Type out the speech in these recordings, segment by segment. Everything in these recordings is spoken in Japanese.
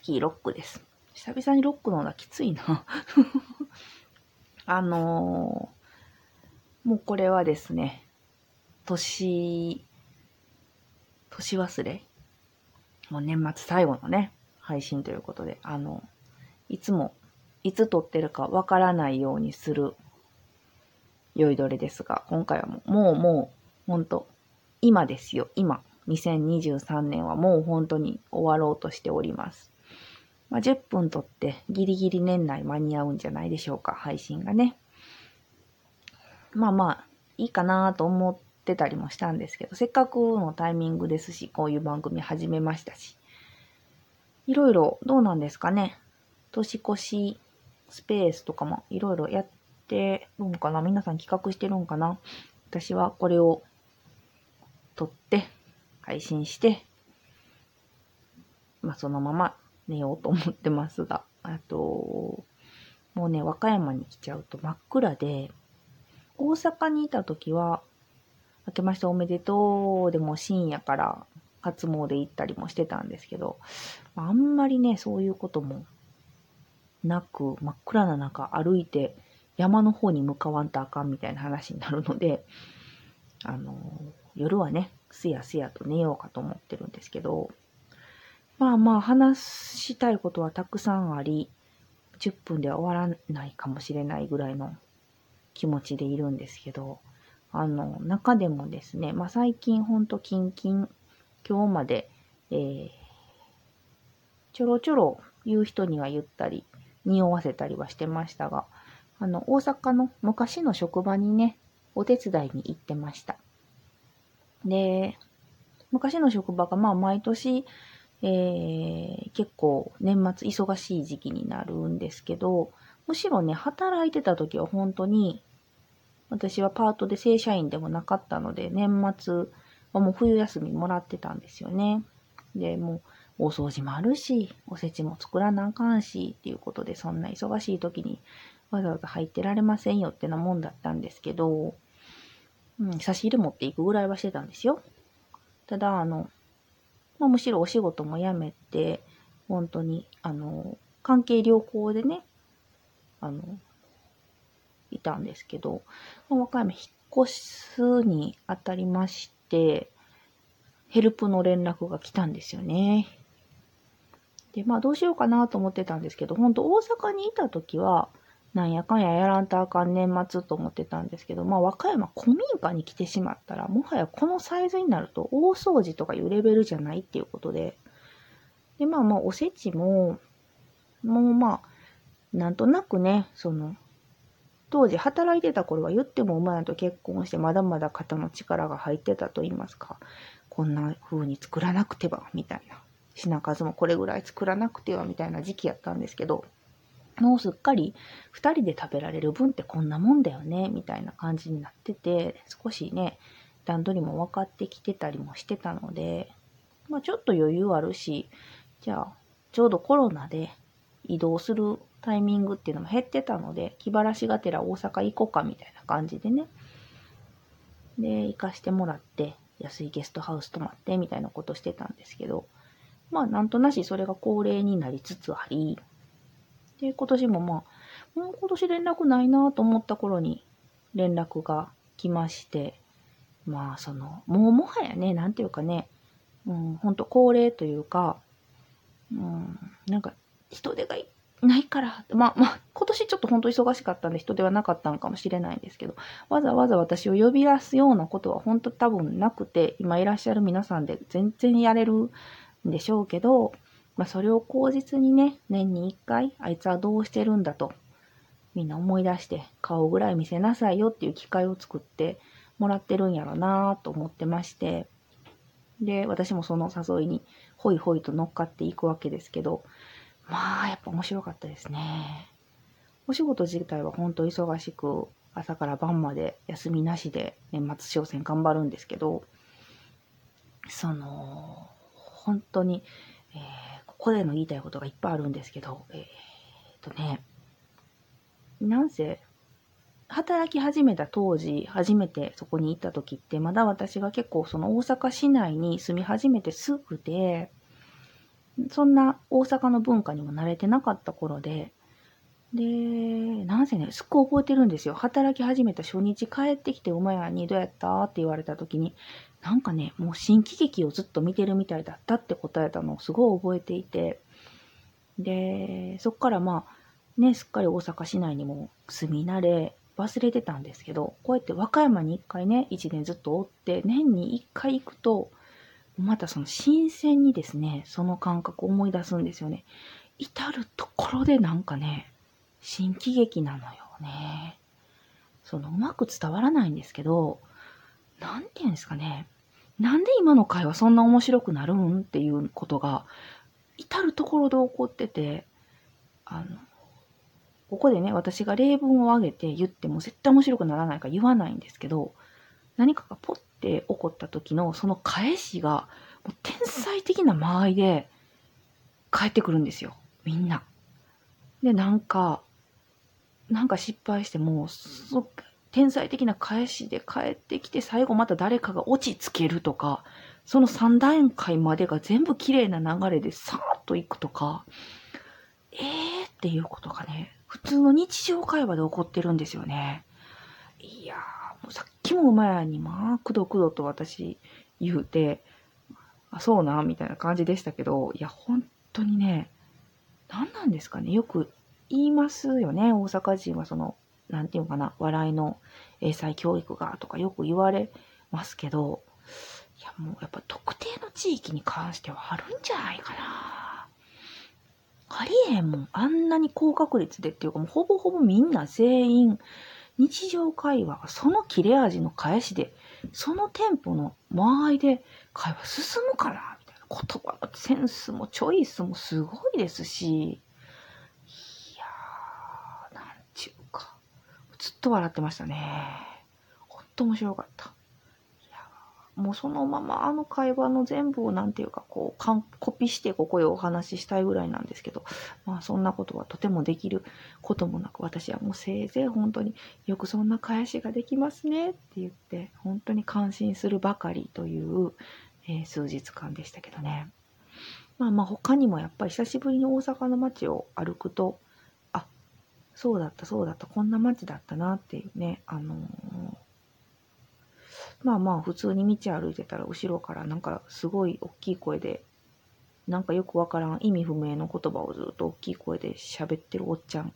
スキーロックです。久々にロックのがきついな。あのー、もうこれはですね、年、年忘れ？もう年末最後のね、配信ということで、あの、いつも、いつ撮ってるかわからないようにする酔いどれですが、今回はもう、もう、もう、ほんと、今ですよ、今。2023年はもう本当に終わろうとしております。まあ、10分とってギリギリ年内間に合うんじゃないでしょうか、配信がね。まあまあ、いいかなと思ってたりもしたんですけど、せっかくのタイミングですし、こういう番組始めましたし、いろいろどうなんですかね。年越しスペースとかもいろいろやってるんかな皆さん企画してるんかな私はこれを撮って配信して、まあそのまま寝ようと思ってますが、あと、もうね、和歌山に来ちゃうと真っ暗で、大阪にいた時は、明けましておめでとうでも深夜から初詣行ったりもしてたんですけど、あんまりね、そういうこともなく、真っ暗な中歩いて山の方に向かわんとあかんみたいな話になるので、あの、夜はね、すやすやと寝ようかと思ってるんですけど、まあまあ話したいことはたくさんあり、10分では終わらないかもしれないぐらいの気持ちでいるんですけど、あの、中でもですね、まあ最近ほんとキンキン、今日まで、えー、ちょろちょろ言う人には言ったり、匂わせたりはしてましたが、あの、大阪の昔の職場にね、お手伝いに行ってました。で、昔の職場がまあ毎年、えー、結構年末忙しい時期になるんですけど、むしろね、働いてた時は本当に、私はパートで正社員でもなかったので、年末はもう冬休みもらってたんですよね。で、もう大掃除もあるし、おせちも作らなあかんし、っていうことで、そんな忙しい時にわざわざ入ってられませんよってなもんだったんですけど、うん、差し入れ持っていくぐらいはしてたんですよ。ただ、あの、まあ、むしろお仕事も辞めて、本当に、あの、関係良好でね、あの、いたんですけど、和歌山引っ越すにあたりまして、ヘルプの連絡が来たんですよね。で、まあどうしようかなと思ってたんですけど、本当大阪にいた時は、なんやかんややらんとあかん年末と思ってたんですけど、まあ和歌山古民家に来てしまったら、もはやこのサイズになると大掃除とかいうレベルじゃないっていうことで、で、まあまあおせちも、もうまあ、なんとなくね、その、当時働いてた頃は言っても馬やと結婚してまだまだ肩の力が入ってたと言いますか、こんな風に作らなくては、みたいな。品数もこれぐらい作らなくては、みたいな時期やったんですけど、もうすっかり2人で食べられる分ってこんなもんだよね、みたいな感じになってて、少しね、段取りも分かってきてたりもしてたので、まあちょっと余裕あるし、じゃあ、ちょうどコロナで移動するタイミングっていうのも減ってたので、気晴らしがてら大阪行こうかみたいな感じでね。で、行かしてもらって、安いゲストハウス泊まってみたいなことしてたんですけど、まあなんとなしそれが恒例になりつつあり、で、今年もまあ、もう今年連絡ないなと思った頃に連絡が来まして、まあその、もうもはやね、なんていうかね、うん、ほんと恒例というか、うん、なんか人手がないから、まあまあ、今年ちょっと本当忙しかったんで人手はなかったのかもしれないんですけど、わざわざ私を呼び出すようなことは本当多分なくて、今いらっしゃる皆さんで全然やれるんでしょうけど、まあ、それを口実にね、年に一回、あいつはどうしてるんだと、みんな思い出して顔ぐらい見せなさいよっていう機会を作ってもらってるんやろなと思ってまして、で、私もその誘いにホイホイと乗っかっていくわけですけど、まあ、やっぱ面白かったですね。お仕事自体は本当忙しく、朝から晩まで休みなしで年末商戦頑張るんですけど、その、本当に、えーここでの言いたいことがいっぱいあるんですけど、えー、っとね、なんせ、働き始めた当時、初めてそこに行った時って、まだ私が結構その大阪市内に住み始めてすぐで、そんな大阪の文化にも慣れてなかった頃で、で、なんせね、すっごい覚えてるんですよ。働き始めた初日帰ってきて馬屋にどうやったって言われた時に、なんかね、もう新喜劇をずっと見てるみたいだったって答えたのをすごい覚えていて、で、そっからまあ、ね、すっかり大阪市内にも住み慣れ、忘れてたんですけど、こうやって和歌山に一回ね、一年ずっとおって、年に一回行くと、またその新鮮にですね、その感覚を思い出すんですよね。至るところでなんかね、新喜劇なのよね。そのうまく伝わらないんですけど、なんて言うんですかね。なんで今の会話そんな面白くなるんっていうことが、至るところで起こってて、あの、ここでね、私が例文を挙げて言っても絶対面白くならないか言わないんですけど、何かがポッて起こった時のその返しが、もう天才的な間合いで返ってくるんですよ。みんな。で、なんか、なんか失敗しても、そ天才的な返しで帰ってきて、最後また誰かが落ち着けるとか、その3段階までが全部綺麗な流れでさーっといくとか、えーっていうことがね、普通の日常会話で起こってるんですよね。いやー、もうさっきも馬屋にまあ、くどくどと私言うて、あ、そうな、みたいな感じでしたけど、いや、本当にね、何なんですかね、よく言いますよね、大阪人はその、なんていうかな、笑いの英才教育がとかよく言われますけど、いやもうやっぱ特定の地域に関してはあるんじゃないかな。ありえんもん。あんなに高確率でっていうかもうほぼほぼみんな全員日常会話がその切れ味の返しで、そのテンポの間合いで会話進むかなみたいな言葉のセンスもチョイスもすごいですし、ずっと笑ってましたね。ほんと面白かった。もうそのままあの会話の全部をなんていうかこうコピーしてここへお話ししたいぐらいなんですけど、まあそんなことはとてもできることもなく私はもうせいぜい本当によくそんな返しができますねって言って本当に感心するばかりという、えー、数日間でしたけどね。まあまあ他にもやっぱり久しぶりに大阪の街を歩くとそうだった、そうだった、こんな街だったなっていうね、あのー、まあまあ普通に道歩いてたら後ろからなんかすごい大きい声で、なんかよくわからん意味不明の言葉をずっと大きい声で喋ってるおっちゃん、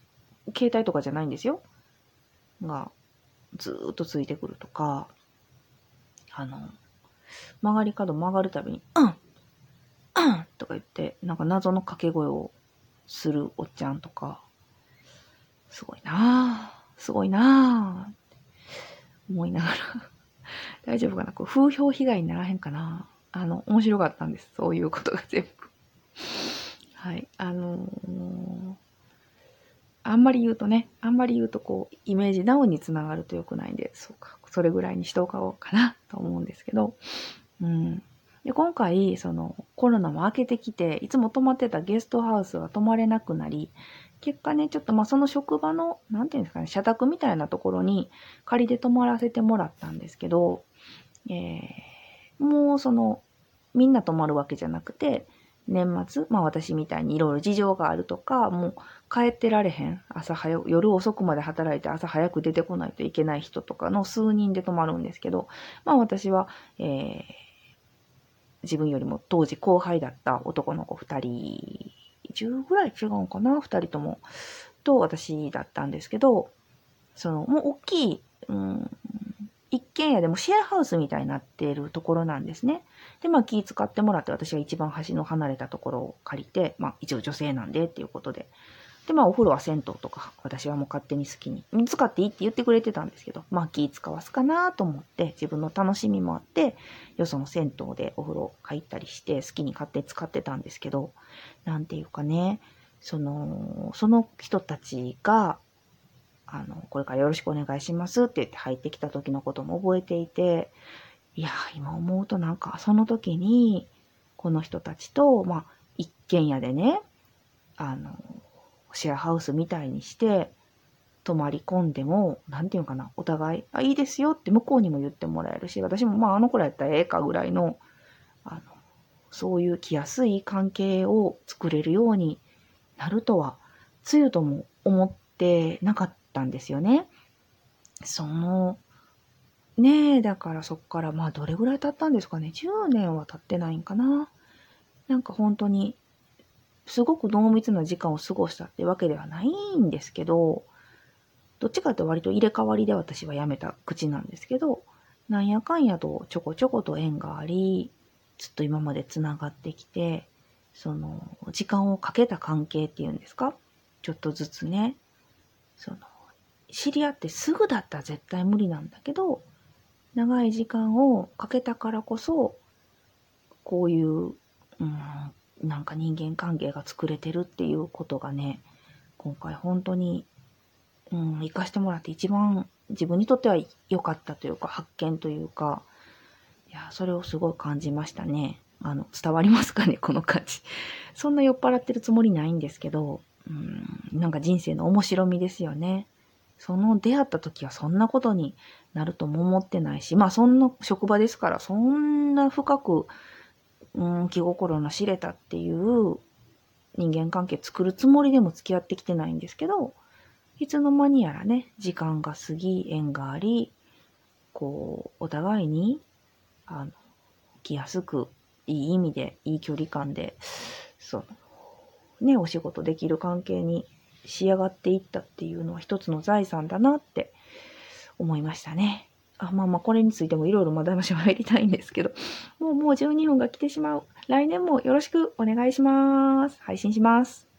携帯とかじゃないんですよ。が、ずっとついてくるとか、あの、曲がり角曲がるたびに、うんうんとか言って、なんか謎の掛け声をするおっちゃんとか、すごいなぁ、すごいなぁ、思いながら。大丈夫かな？こう風評被害にならへんかな？あの、面白かったんです。そういうことが全部。はい。あのー、あんまり言うとね、あんまり言うとこう、イメージダウンにつながると良くないんで、そうか、それぐらいにしとこうかな？と思うんですけど、うん。で、今回、その、コロナも明けてきて、いつも泊まってたゲストハウスが泊まれなくなり、結果ね、ちょっとまあその職場の、なんていうんですかね、社宅みたいなところに仮で泊まらせてもらったんですけど、えー、もうその、みんな泊まるわけじゃなくて、年末、まあ私みたいにいろいろ事情があるとか、もう帰ってられへん、朝早く、夜遅くまで働いて朝早く出てこないといけない人とかの数人で泊まるんですけど、まあ私は、えー、自分よりも当時後輩だった男の子二人10ぐらい違うんかな ?2 人とも。と私だったんですけど、その、もう大きい、うん、一軒家でもシェアハウスみたいになっているところなんですね。で、まあ気使ってもらって私が一番端の離れたところを借りて、まあ一応女性なんでっていうことで、で、まあお風呂は銭湯とか、私はもう勝手に好きに、使っていいって言ってくれてたんですけど、まあ気使わすかなと思って、自分の楽しみもあって、よその銭湯でお風呂入ったりして、好きに勝手に使ってたんですけど、なんていうかね、その、その人たちが、あの、これからよろしくお願いしますって言って入ってきた時のことも覚えていて、いや、今思うとなんか、その時に、この人たちと、まあ、一軒家でね、あの、シェアハウスみたいにして、泊まり込んでも、なんていうのかな、お互い、あ、いいですよって向こうにも言ってもらえるし、私もまああの頃やったらええかぐらいの、あの、そういう来やすい関係を作れるようになるとは、つゆとも思ってなかったんですよね。その、ねえ、だからそっから、まあどれぐらい経ったんですかね。10年は経ってないんかな。なんか本当に、すごく濃密な時間を過ごしたってわけではないんですけど、どっちかって割と入れ替わりで私は辞めた口なんですけど、なんやかんやとちょこちょこと縁があり、ずっと今まで繋がってきて、その、時間をかけた関係っていうんですか？ちょっとずつね、その、知り合ってすぐだったら絶対無理なんだけど、長い時間をかけたからこそ、こういう、うん、なんか人間関係が作れてるっていうことがね、今回本当に、うん、活かしてもらって一番自分にとっては良かったというか、発見というか、いや、それをすごい感じましたね。あの、伝わりますかね、この感じ。そんな酔っ払ってるつもりないんですけど、うん、なんか人生の面白みですよね。その出会った時はそんなことになるとも思ってないし、まあそんな職場ですから、そんな深く、うん、気心の知れたっていう人間関係作るつもりでも付き合ってきてないんですけど、いつの間にやらね、時間が過ぎ、縁があり、こう、お互いに、あの、来やすく、いい意味で、いい距離感で、その、ね、お仕事できる関係に仕上がっていったっていうのは一つの財産だなって思いましたね。あ、まあまあ、これについてもいろいろまだ話入りたいんですけど、もうもう12分が来てしまう。来年もよろしくお願いします。配信します。